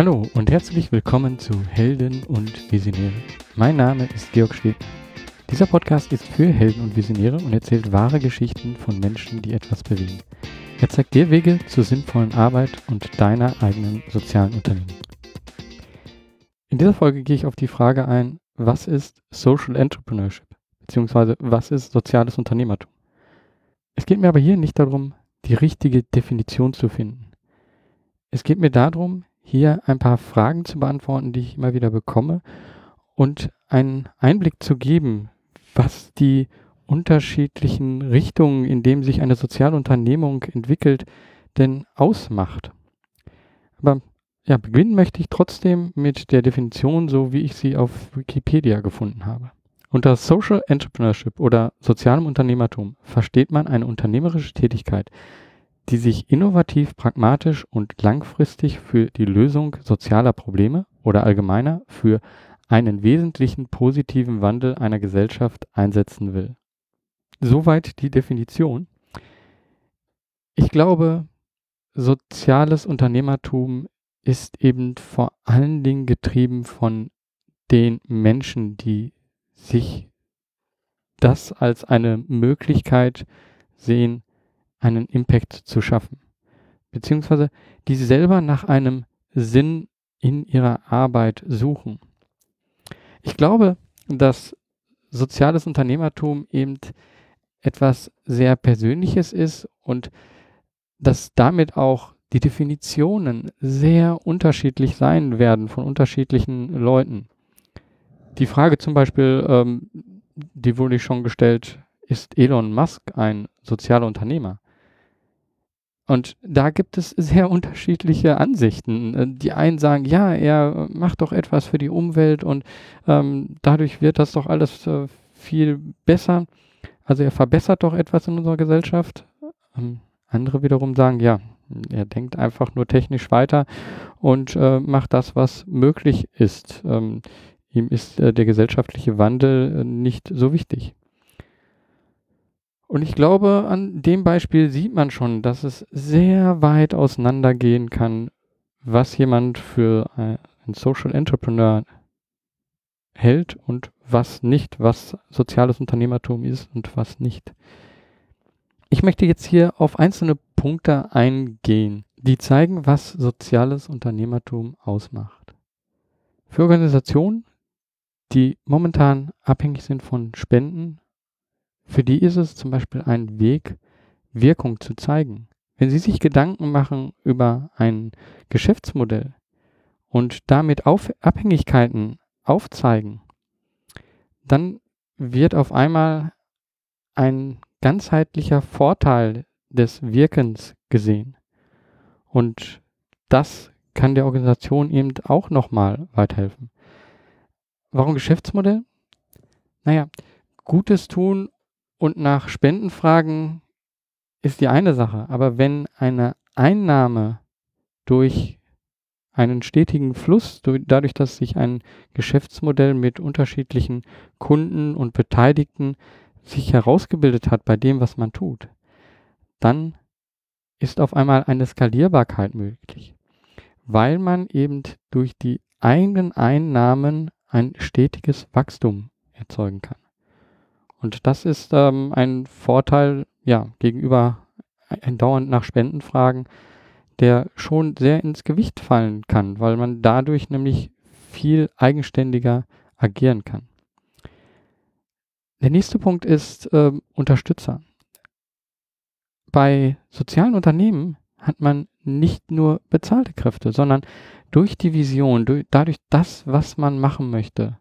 Hallo und herzlich willkommen zu Helden und Visionäre. Mein Name ist Georg Stedner. Dieser Podcast ist für Helden und Visionäre und erzählt wahre Geschichten von Menschen, die etwas bewegen. Er zeigt dir Wege zur sinnvollen Arbeit und deiner eigenen sozialen Unternehmen. In dieser Folge gehe ich auf die Frage ein, was ist Social Entrepreneurship? Beziehungsweise was ist soziales Unternehmertum? Es geht mir aber hier nicht darum, die richtige Definition zu finden. Es geht mir darum, hier ein paar Fragen zu beantworten, die ich immer wieder bekomme und einen Einblick zu geben, was die unterschiedlichen Richtungen, in denen sich eine Sozialunternehmung entwickelt, denn ausmacht. Aber ja, beginnen möchte ich trotzdem mit der Definition, so wie ich sie auf Wikipedia gefunden habe. Unter Social Entrepreneurship oder sozialem Unternehmertum versteht man eine unternehmerische Tätigkeit, die sich innovativ, pragmatisch und langfristig für die Lösung sozialer Probleme oder allgemeiner für einen wesentlichen positiven Wandel einer Gesellschaft einsetzen will. Soweit die Definition. Ich glaube, soziales Unternehmertum ist eben vor allen Dingen getrieben von den Menschen, die sich das als eine Möglichkeit sehen, einen Impact zu schaffen. Beziehungsweise die selber nach einem Sinn in ihrer Arbeit suchen. Ich glaube, dass soziales Unternehmertum eben etwas sehr Persönliches ist und dass damit auch die Definitionen sehr unterschiedlich sein werden von unterschiedlichen Leuten. Die Frage zum Beispiel, ähm, die wurde ich schon gestellt, ist Elon Musk ein sozialer Unternehmer? Und da gibt es sehr unterschiedliche Ansichten. Äh, die einen sagen, ja, er macht doch etwas für die Umwelt und ähm, dadurch wird das doch alles äh, viel besser. Also er verbessert doch etwas in unserer Gesellschaft. Ähm, andere wiederum sagen, ja, er denkt einfach nur technisch weiter und äh, macht das, was möglich ist. Ähm, ihm ist äh, der gesellschaftliche Wandel äh, nicht so wichtig. Und ich glaube, an dem Beispiel sieht man schon, dass es sehr weit auseinandergehen kann, was jemand für ein Social Entrepreneur hält und was nicht, was soziales Unternehmertum ist und was nicht. Ich möchte jetzt hier auf einzelne Punkte eingehen, die zeigen, was soziales Unternehmertum ausmacht. Für Organisationen, die momentan abhängig sind von Spenden für die ist es zum Beispiel ein Weg, Wirkung zu zeigen. Wenn Sie sich Gedanken machen über ein Geschäftsmodell und damit auf Abhängigkeiten aufzeigen, dann wird auf einmal ein ganzheitlicher Vorteil des Wirkens gesehen. Und das kann der Organisation eben auch nochmal weiterhelfen. Warum Geschäftsmodell? Naja, Gutes tun und nach Spenden fragen ist die eine Sache, aber wenn eine Einnahme durch einen stetigen Fluss, dadurch, dass sich ein Geschäftsmodell mit unterschiedlichen Kunden und Beteiligten sich herausgebildet hat bei dem, was man tut, dann ist auf einmal eine Skalierbarkeit möglich, weil man eben durch die eigenen Einnahmen ein stetiges Wachstum erzeugen kann. Und das ist ähm, ein Vorteil ja, gegenüber dauernd nach Spenden fragen, der schon sehr ins Gewicht fallen kann, weil man dadurch nämlich viel eigenständiger agieren kann. Der nächste Punkt ist äh, Unterstützer. Bei sozialen Unternehmen hat man nicht nur bezahlte Kräfte, sondern durch die Vision, durch, dadurch das, was man machen möchte,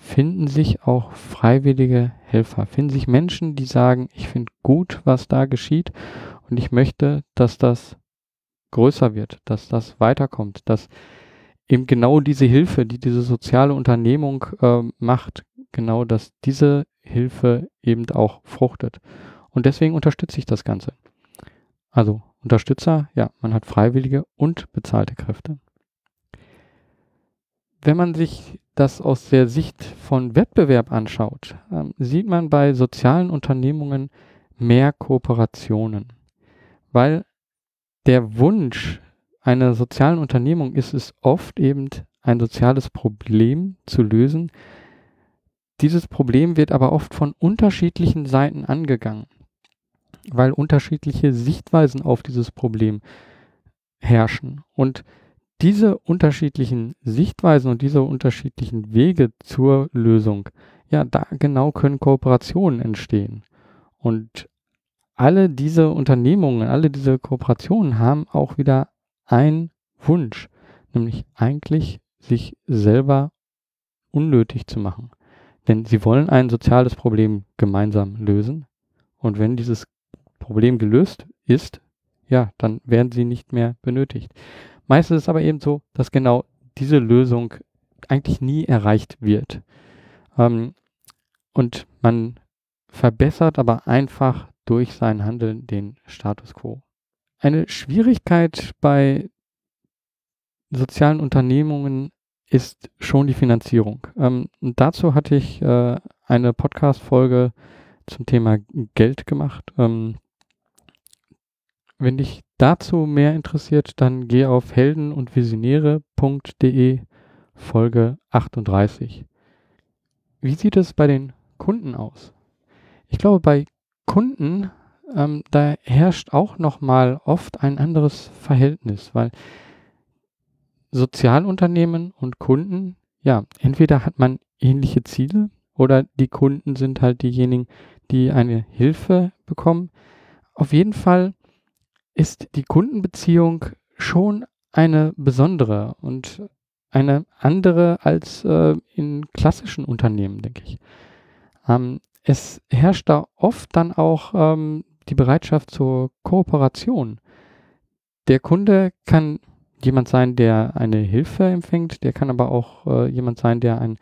finden sich auch freiwillige Helfer, finden sich Menschen, die sagen, ich finde gut, was da geschieht und ich möchte, dass das größer wird, dass das weiterkommt, dass eben genau diese Hilfe, die diese soziale Unternehmung äh, macht, genau, dass diese Hilfe eben auch fruchtet. Und deswegen unterstütze ich das Ganze. Also Unterstützer, ja, man hat freiwillige und bezahlte Kräfte wenn man sich das aus der Sicht von Wettbewerb anschaut, ähm, sieht man bei sozialen Unternehmungen mehr Kooperationen, weil der Wunsch einer sozialen Unternehmung ist es oft eben ein soziales Problem zu lösen. Dieses Problem wird aber oft von unterschiedlichen Seiten angegangen, weil unterschiedliche Sichtweisen auf dieses Problem herrschen. Und diese unterschiedlichen Sichtweisen und diese unterschiedlichen Wege zur Lösung, ja, da genau können Kooperationen entstehen. Und alle diese Unternehmungen, alle diese Kooperationen haben auch wieder einen Wunsch, nämlich eigentlich sich selber unnötig zu machen. Denn sie wollen ein soziales Problem gemeinsam lösen. Und wenn dieses Problem gelöst ist, ja, dann werden sie nicht mehr benötigt. Meistens ist es aber eben so, dass genau diese Lösung eigentlich nie erreicht wird. Ähm, und man verbessert aber einfach durch sein Handeln den Status quo. Eine Schwierigkeit bei sozialen Unternehmungen ist schon die Finanzierung. Ähm, dazu hatte ich äh, eine Podcast-Folge zum Thema Geld gemacht. Ähm, wenn dich dazu mehr interessiert, dann geh auf helden- und visionäre.de Folge 38. Wie sieht es bei den Kunden aus? Ich glaube, bei Kunden, ähm, da herrscht auch nochmal oft ein anderes Verhältnis, weil Sozialunternehmen und Kunden, ja, entweder hat man ähnliche Ziele oder die Kunden sind halt diejenigen, die eine Hilfe bekommen. Auf jeden Fall ist die Kundenbeziehung schon eine besondere und eine andere als äh, in klassischen Unternehmen, denke ich. Ähm, es herrscht da oft dann auch ähm, die Bereitschaft zur Kooperation. Der Kunde kann jemand sein, der eine Hilfe empfängt, der kann aber auch äh, jemand sein, der einen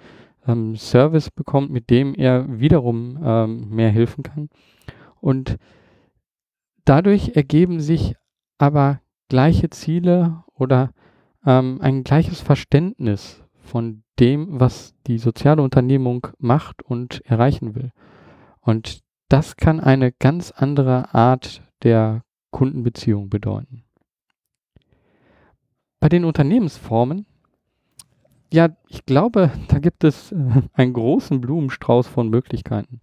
ähm, Service bekommt, mit dem er wiederum ähm, mehr helfen kann. Und dadurch ergeben sich aber gleiche Ziele oder ähm, ein gleiches Verständnis von dem, was die soziale Unternehmung macht und erreichen will. Und das kann eine ganz andere Art der Kundenbeziehung bedeuten. Bei den Unternehmensformen, ja, ich glaube, da gibt es äh, einen großen Blumenstrauß von Möglichkeiten.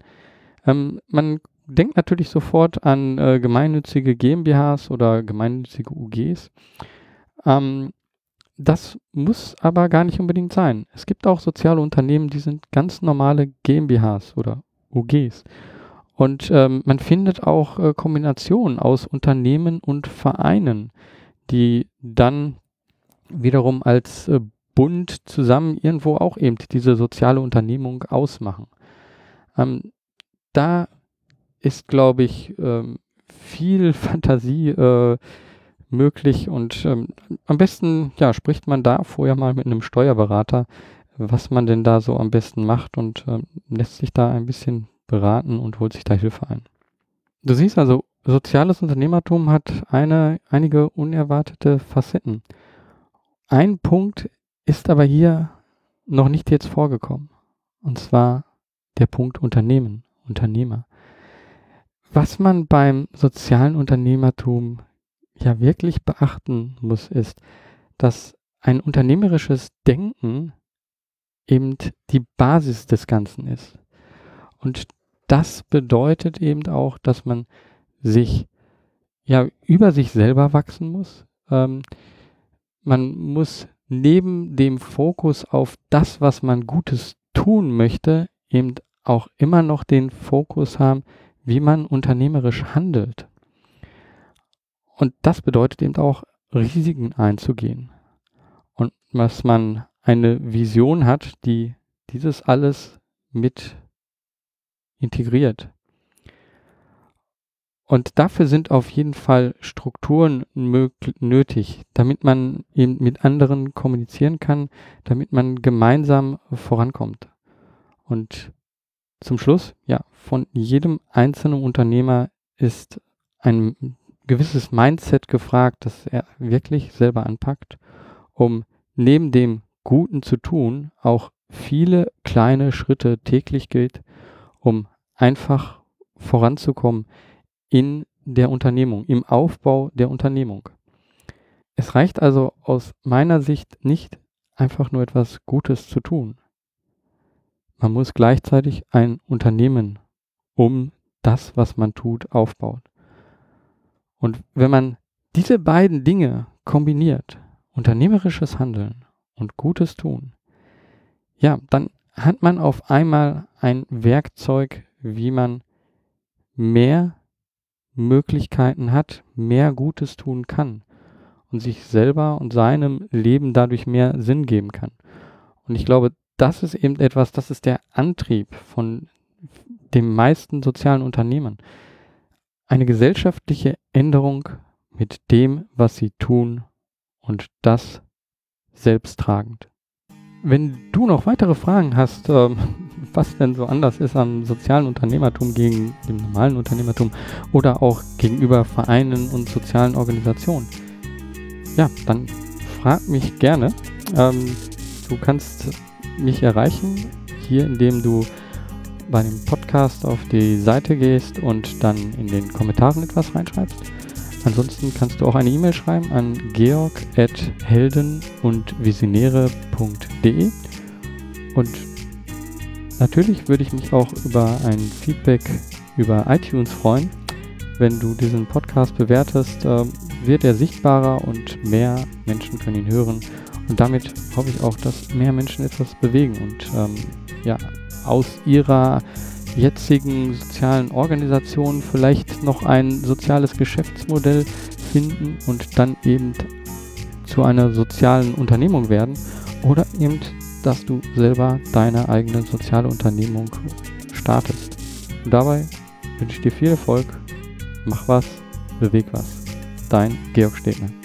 Ähm, man denkt natürlich sofort an äh, gemeinnützige GmbHs oder gemeinnützige UGs. Ähm, das muss aber gar nicht unbedingt sein. Es gibt auch soziale Unternehmen, die sind ganz normale GmbHs oder UGs. Und ähm, man findet auch äh, Kombinationen aus Unternehmen und Vereinen, die dann wiederum als äh, Bund zusammen irgendwo auch eben diese soziale Unternehmung ausmachen. Ähm, da ist, glaube ich, ähm, viel Fantasie äh, möglich und ähm, am besten ja, spricht man da vorher mal mit einem Steuerberater, was man denn da so am besten macht und ähm, lässt sich da ein bisschen beraten und holt sich da Hilfe ein. Du siehst also, soziales Unternehmertum hat eine, einige unerwartete Facetten. Ein Punkt ist aber hier noch nicht jetzt vorgekommen. Und zwar der Punkt Unternehmen, Unternehmer. Was man beim sozialen Unternehmertum ja wirklich beachten muss, ist, dass ein unternehmerisches Denken eben die Basis des Ganzen ist. Und das bedeutet eben auch, dass man sich ja über sich selber wachsen muss. Ähm, man muss neben dem Fokus auf das, was man Gutes tun möchte, eben auch immer noch den Fokus haben, wie man unternehmerisch handelt. Und das bedeutet eben auch, Risiken einzugehen. Und dass man eine Vision hat, die dieses alles mit integriert. Und dafür sind auf jeden Fall Strukturen nötig, damit man eben mit anderen kommunizieren kann, damit man gemeinsam vorankommt. Und zum Schluss, ja, von jedem einzelnen Unternehmer ist ein gewisses Mindset gefragt, das er wirklich selber anpackt, um neben dem Guten zu tun, auch viele kleine Schritte täglich gilt, um einfach voranzukommen in der Unternehmung, im Aufbau der Unternehmung. Es reicht also aus meiner Sicht nicht einfach nur etwas Gutes zu tun. Man muss gleichzeitig ein Unternehmen um das, was man tut, aufbauen. Und wenn man diese beiden Dinge kombiniert, unternehmerisches Handeln und gutes Tun, ja, dann hat man auf einmal ein Werkzeug, wie man mehr Möglichkeiten hat, mehr Gutes tun kann und sich selber und seinem Leben dadurch mehr Sinn geben kann. Und ich glaube, das ist eben etwas, das ist der Antrieb von den meisten sozialen Unternehmen. Eine gesellschaftliche Änderung mit dem, was sie tun und das selbsttragend. Wenn du noch weitere Fragen hast, ähm, was denn so anders ist am sozialen Unternehmertum gegen dem normalen Unternehmertum oder auch gegenüber Vereinen und sozialen Organisationen, ja, dann frag mich gerne. Ähm, du kannst mich erreichen, hier indem du bei dem Podcast auf die Seite gehst und dann in den Kommentaren etwas reinschreibst. Ansonsten kannst du auch eine E-Mail schreiben an georg.helden und visionäre.de und natürlich würde ich mich auch über ein Feedback über iTunes freuen. Wenn du diesen Podcast bewertest, äh, wird er sichtbarer und mehr Menschen können ihn hören. Und damit hoffe ich auch, dass mehr Menschen etwas bewegen und ähm, ja, aus ihrer jetzigen sozialen Organisation vielleicht noch ein soziales Geschäftsmodell finden und dann eben zu einer sozialen Unternehmung werden oder eben, dass du selber deine eigene soziale Unternehmung startest. Und dabei wünsche ich dir viel Erfolg, mach was, beweg was. Dein Georg Stegner.